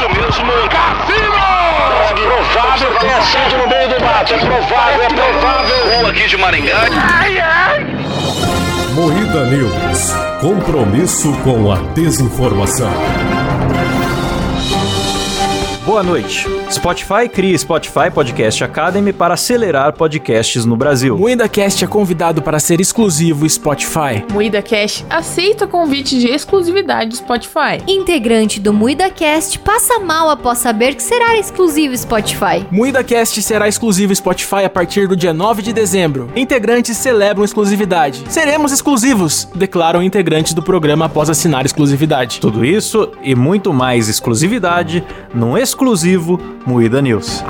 isso mesmo, Cassino! É provável que tenha sido no meio do mato. É provável, é provável. Rua aqui de Maringá. Moída News. Compromisso com a desinformação. Boa noite. Spotify cria Spotify Podcast Academy para acelerar podcasts no Brasil. Moída Cast é convidado para ser exclusivo Spotify. Moída Cash aceita convite de exclusividade do Spotify. Integrante do MuidaCast passa mal após saber que será exclusivo Spotify. Moída Cast será exclusivo Spotify a partir do dia 9 de dezembro. Integrantes celebram exclusividade. Seremos exclusivos, declaram integrantes do programa após assinar exclusividade. Tudo isso e muito mais exclusividade num exclusivo Moída News.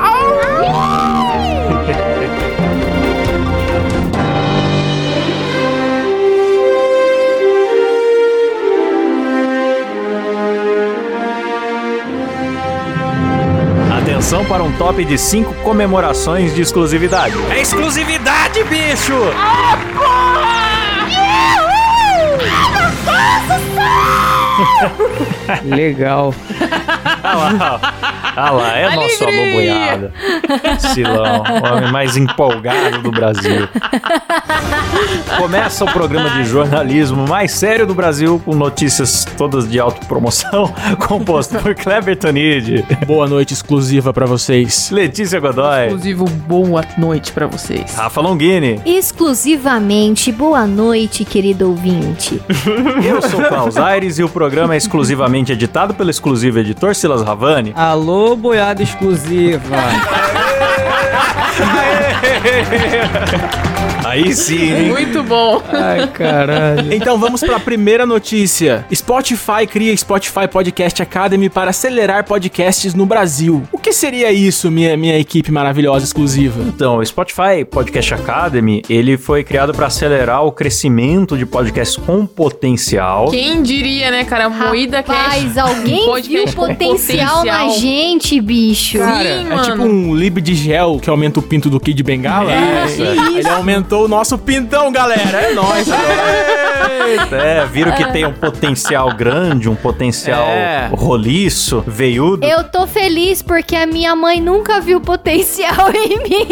Atenção para um top de 5 comemorações de exclusividade. É exclusividade, bicho! Legal. Lá, ah lá, é nosso alô Alegria! boiada. Silão, o homem mais empolgado do Brasil. Começa o programa de jornalismo mais sério do Brasil, com notícias todas de autopromoção, composto por Kleber Tanid, Boa noite exclusiva pra vocês. Letícia Godoy, Exclusivo boa noite pra vocês. Rafa Longini. Exclusivamente, boa noite, querido ouvinte. Eu sou o Klaus Aires e o programa é exclusivamente editado pelo exclusivo editor Silas Ravani. Alô, boiada exclusiva. Aí sim, hein? Muito bom. Ai, caralho. Então vamos para a primeira notícia. Spotify cria Spotify Podcast Academy para acelerar podcasts no Brasil. O que seria isso, minha, minha equipe maravilhosa exclusiva? Então, o Spotify Podcast Academy, ele foi criado para acelerar o crescimento de podcasts com potencial. Quem diria, né, cara? Moída Rapaz, Cash. alguém viu com potencial na potencial. gente, bicho. Cara, é mano. tipo um lib de gel que aumenta o pinto do Kid Bengala. É, isso. Ele aumentou o nosso pintão, galera. É nóis. É, viram que tem um potencial grande, um potencial É. roliço, veiudo. Eu tô feliz porque a minha mãe nunca viu potencial em mim.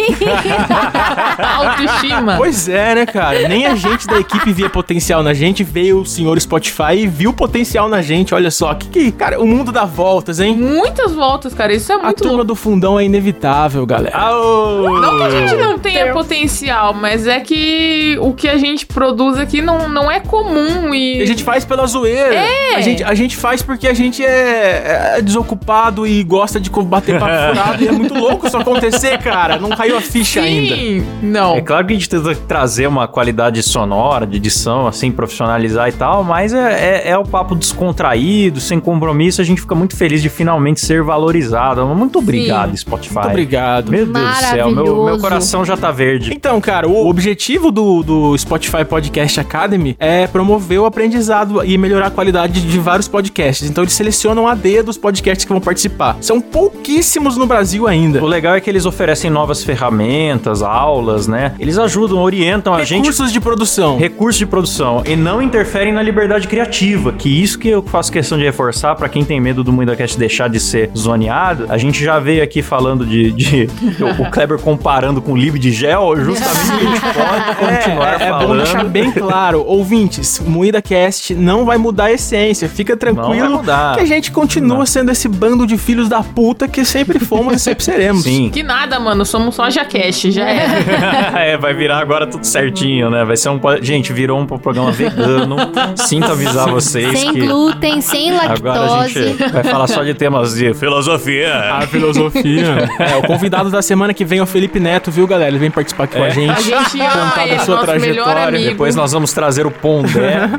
Autoestima. Pois é, né, cara? Nem a gente da equipe via potencial na gente, veio o senhor Spotify e viu potencial na gente. Olha só, que que. Cara, o mundo dá voltas, hein? Muitas voltas, cara. Isso é A muito turma louco. do fundão é inevitável, galera. Aô! Não que a gente não tenha potencial, mas é que o que a gente produz aqui não, não é comum e. A gente faz pela zoeira. É. A gente, a gente faz porque a gente é, é desocupado e gosta de bater papo furado. e é muito louco isso acontecer, cara. Não caiu a ficha ainda. Sim, não. É claro que a gente tenta trazer uma qualidade sonora, de edição, assim, profissionalizar e tal, mas é, é, é o papo descontraído, sem compromisso, a gente fica muito feliz de finalmente ser valorizado. Muito obrigado, Spotify. Muito obrigado. Meu Deus do céu, meu, meu coração já tá verde. Então, cara, o objetivo do, do Spotify Podcast Academy é promover o aprendizado e melhorar a qualidade de vários podcasts. Então, eles selecionam a dedo os podcasts que vão participar. São pouquíssimos no Brasil ainda. O legal é que eles oferecem novas ferramentas, aulas, né? Eles ajudam, orientam a gente Recursos de produção. recurso de produção e não interferem na liberdade criativa, que isso que eu faço questão de reforçar pra quem tem medo do MuidaCast deixar de ser zoneado. A gente já veio aqui falando de, de- o- Kleber comparando com o Lib de gel, justamente a gente pode continuar É, é bom falando. deixar bem claro, ouvintes, Moída Cast não vai mudar a essência. Fica Não vai tranquilo mudar. que a gente continua sendo esse bando de filhos da puta que sempre fomos e sempre seremos. Sim. Que nada, mano. Somos só Jacash, já é. é, vai virar agora tudo certinho, né? Vai ser um. Gente, virou um programa vegano. Sinto avisar vocês sem que. glúten, sem Agora a lactose. gente vai falar só de temas de filosofia. A filosofia. é, o convidado da semana que vem é o Felipe Neto, viu, galera? Ele vem participar aqui com a gente. A gente contar ama, da é sua nosso melhor trajetória. amigo. Depois nós vamos trazer o Pondé.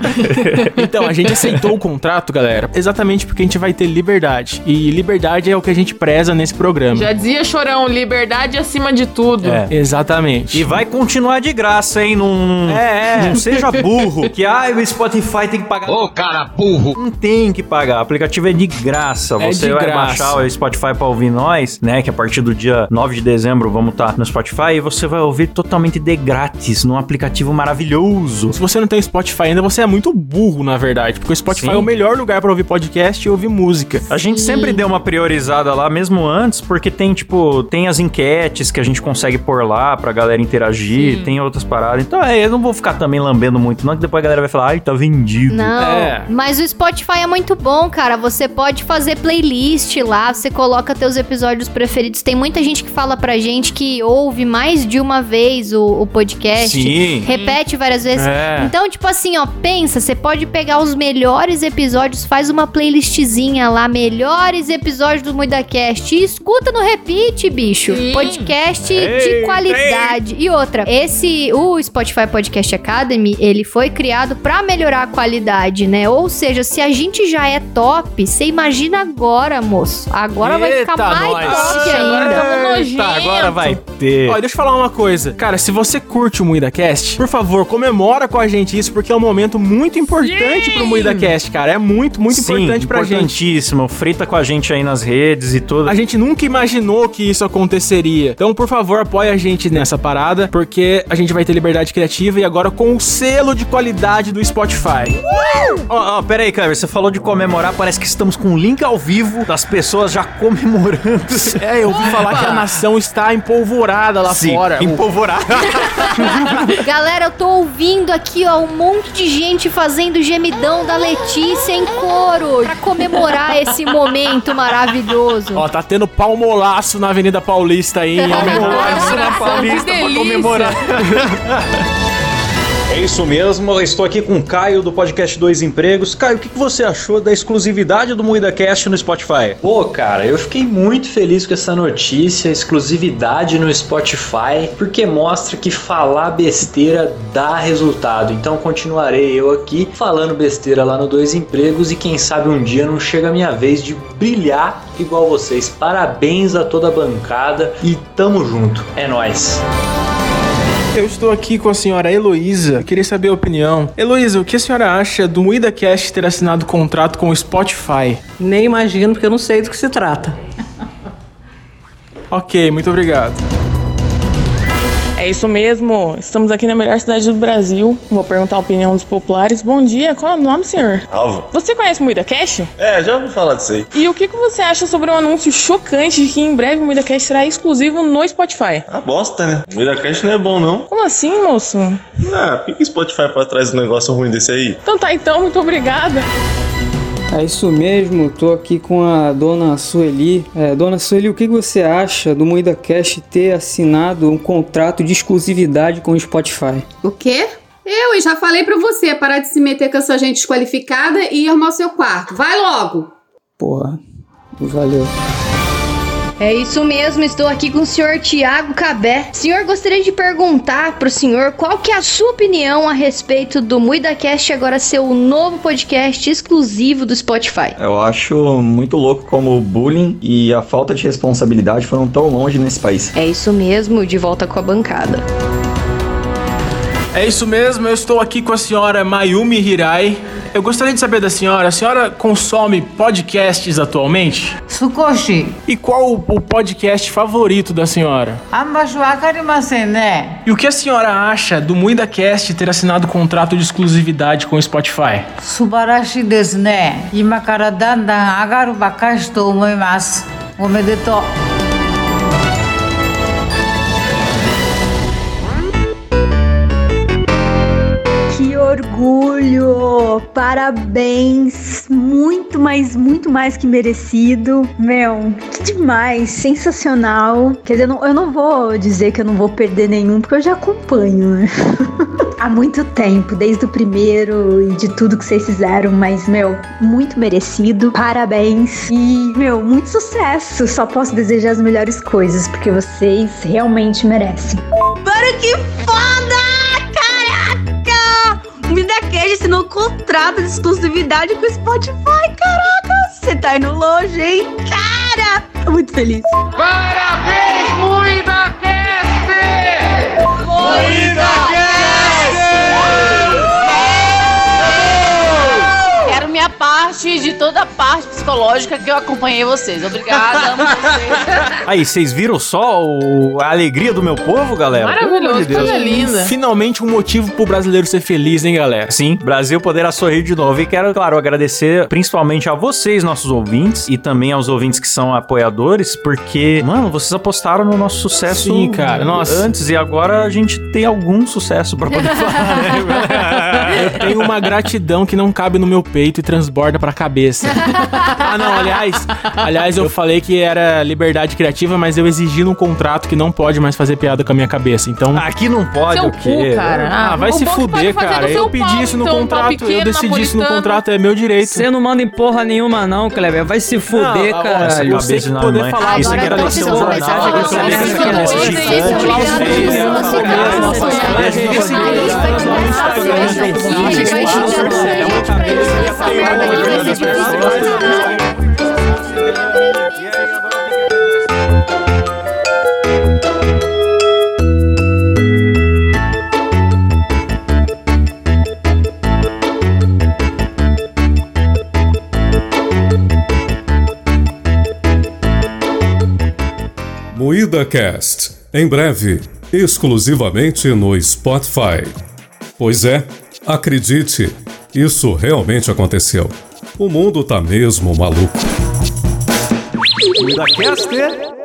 Então, a gente aceitou o contrato, galera, exatamente porque a gente vai ter liberdade. E liberdade é o que a gente preza nesse programa. Já dizia Chorão, liberdade acima de tudo. É. Exatamente. E vai continuar de graça, hein? Não, É, é. não seja burro. Que ah, o Spotify tem que pagar. Ô, cara burro. Não tem que pagar. O aplicativo é de graça. É Você de vai graça. baixar o Spotify pra ouvir nós, né? Que a partir do dia 9 de dezembro vamos estar no Spotify e você vai ouvir totalmente de grátis num aplicativo maravilhoso. Se você não tem Spotify ainda, você é muito burro, na verdade. Porque o Spotify Sim. é o melhor lugar pra ouvir podcast e ouvir música. A gente sempre deu uma priorizada lá, mesmo antes, porque tem, tipo, tem as enquetes que a gente consegue pôr lá pra galera interagir, Sim. tem outras paradas. Então, é, eu não vou ficar também lambendo muito, não, que depois a galera vai falar, ai, tá vendido. Não, É. mas o Spotify é muito bom, cara. Você pode fazer playlist lá, você coloca teus episódios preferidos. Tem muita gente que fala pra gente que ouve mais de uma vez o, o podcast. Sim. Repete várias vezes. É. Então, tipo assim, ó, pensa, você pode pegar os melhores episódios, faz uma playlistzinha lá, melhores episódios do MuidaCast e escuta no repeat, bicho. Sim. Podcast de Eita, qualidade. E outra, esse, o Spotify Podcast Academy, ele foi criado pra melhorar a qualidade, né? Ou seja, se a gente já é top, você imagina agora, moço. Agora vai ficar Eita, mais nós. top ainda. Eita, agora vai ter. Olha, deixa eu falar uma coisa. Cara, se você curte o MuidaCast, por favor, comemora com a gente isso, porque é um momento muito importante Sim! pro MuidaCast, cara. É muito, muito Sim, importante pra gente. importantíssimo. Frita com a gente aí nas redes e tudo. A gente nunca imaginou que isso aconteceria. Então, por favor, apoie a gente nessa parada, porque a gente vai ter liberdade criativa e agora com o selo de qualidade do Spotify. Ó, ó, pera aí, Cleber, você falou de comemorar, parece que estamos com um link ao vivo das pessoas já comemorando. É, eu ouvi falar que a nação está empolvorada lá Sim, fora. empolvorar. Galera, eu tô ouvindo aqui, ó, um monte de gente fazendo gemidão da Letícia em coro pra comemorar esse momento maravilhoso. Ó, tá tendo palmolaço na Avenida Paulista aí. Nossa, na Paulista pra comemorar. É isso mesmo, eu estou aqui com o Caio do podcast Dois Empregos. Caio, o que você achou da exclusividade do MuidaCast no Spotify? Pô, cara, eu fiquei muito feliz com essa notícia, exclusividade no Spotify, porque mostra que falar besteira dá resultado. Então continuarei eu aqui falando besteira lá no Dois Empregos e quem sabe um dia não chega a minha vez de brilhar igual vocês. Parabéns a toda a bancada e tamo junto. É nóis. Eu estou aqui com a senhora Heloísa. Queria saber a opinião. Heloísa, o que a senhora acha do MuidaCast ter assinado contrato com o Spotify? Nem imagino, porque eu não sei do que se trata. Ok, muito obrigado. É isso mesmo, estamos aqui na melhor cidade do Brasil. Vou perguntar a opinião dos populares. Bom dia, qual é o nome, senhor? Alvo. Você conhece o Muida Cash? É, já ouvi falar disso aí. E o que, que você acha sobre o anúncio chocante de que em breve o Muida Cash será exclusivo no Spotify? Ah, bosta, né? O MuidaCast não é bom, não. Como assim, moço? Ah, por que Spotify faz trás um negócio ruim desse aí? Então tá, então, muito obrigada. É isso mesmo, tô aqui com a dona Sueli. É, dona Sueli, o que você acha do Moída Cash ter assinado um contrato de exclusividade com o Spotify? O quê? Eu e já falei pra você parar de se meter com essa gente desqualificada e ir arrumar o seu quarto. Vai logo! Porra, valeu. É isso mesmo, estou aqui com o senhor Tiago Cabé. Senhor, gostaria de perguntar pro senhor qual que é a sua opinião a respeito do MuidaCast agora ser o novo podcast exclusivo do Spotify. Eu acho muito louco como o bullying e a falta de responsabilidade foram tão longe nesse país. É isso mesmo, de volta com a bancada. É isso mesmo, eu estou aqui com a senhora Mayumi Hirai. Eu gostaria de saber da senhora, a senhora consome podcasts atualmente? Sukoshi. E qual o, podcast favorito da senhora? Ambachuakarimasen, né? E o que a senhora acha do MuidaCast ter assinado contrato de exclusividade com o Spotify? Subarashi desu ne. Ima kara dandan agaru bakashi to omoimasu. Omedetou. Orgulho! Parabéns! Muito mais, muito mais que merecido. Meu, que demais! Sensacional! Quer dizer, eu não, eu não vou dizer que eu não vou perder nenhum, porque eu já acompanho, né? Há muito tempo, desde o primeiro e de tudo que vocês fizeram, mas, meu, muito merecido. Parabéns! E, meu, muito sucesso! Só posso desejar as melhores coisas, porque vocês realmente merecem. Para que foda! MidaCast assinou contrato de exclusividade com o Spotify. Caraca! Você tá indo longe, hein? Cara! Tô muito feliz. Parabéns, MuidaCast! Escatológica que eu acompanhei vocês. Obrigada, amo vocês. Aí, vocês viram só o- a alegria do meu povo, galera? Maravilhoso, de coisa linda. Finalmente um motivo pro brasileiro ser feliz, hein, galera? Sim, Brasil poderá sorrir de novo. E quero, claro, agradecer principalmente a vocês, nossos ouvintes, e também aos ouvintes que são apoiadores, porque, mano, vocês apostaram no nosso sucesso Sim, cara, nossa. antes e agora a gente tem algum sucesso pra poder falar, né? Eu tenho uma gratidão que não cabe no meu peito e transborda pra cabeça. ah, não, aliás, aliás, eu falei que era liberdade criativa, mas eu exigi num contrato que não pode mais fazer piada com a minha cabeça. Então. Aqui não pode Seu o quê? cu, cara. Ah, vai o se que fuder, cara. Eu pedi pau, isso no então, contrato, eu pequeno, decidi isso no napolitano. contrato, é meu direito. Você não manda em porra nenhuma, não, Kleber. Vai se fuder, Não, essa Eu sei que na poder mãe. falar isso aqui era precisa jornal. eu isso aqui era coisa, gigante, isso, obrigado, gigante, isso, gigante, Moída Cast, em breve, exclusivamente no Spotify. Pois é, acredite, isso realmente aconteceu. O mundo tá mesmo maluco. Cuida, Caster.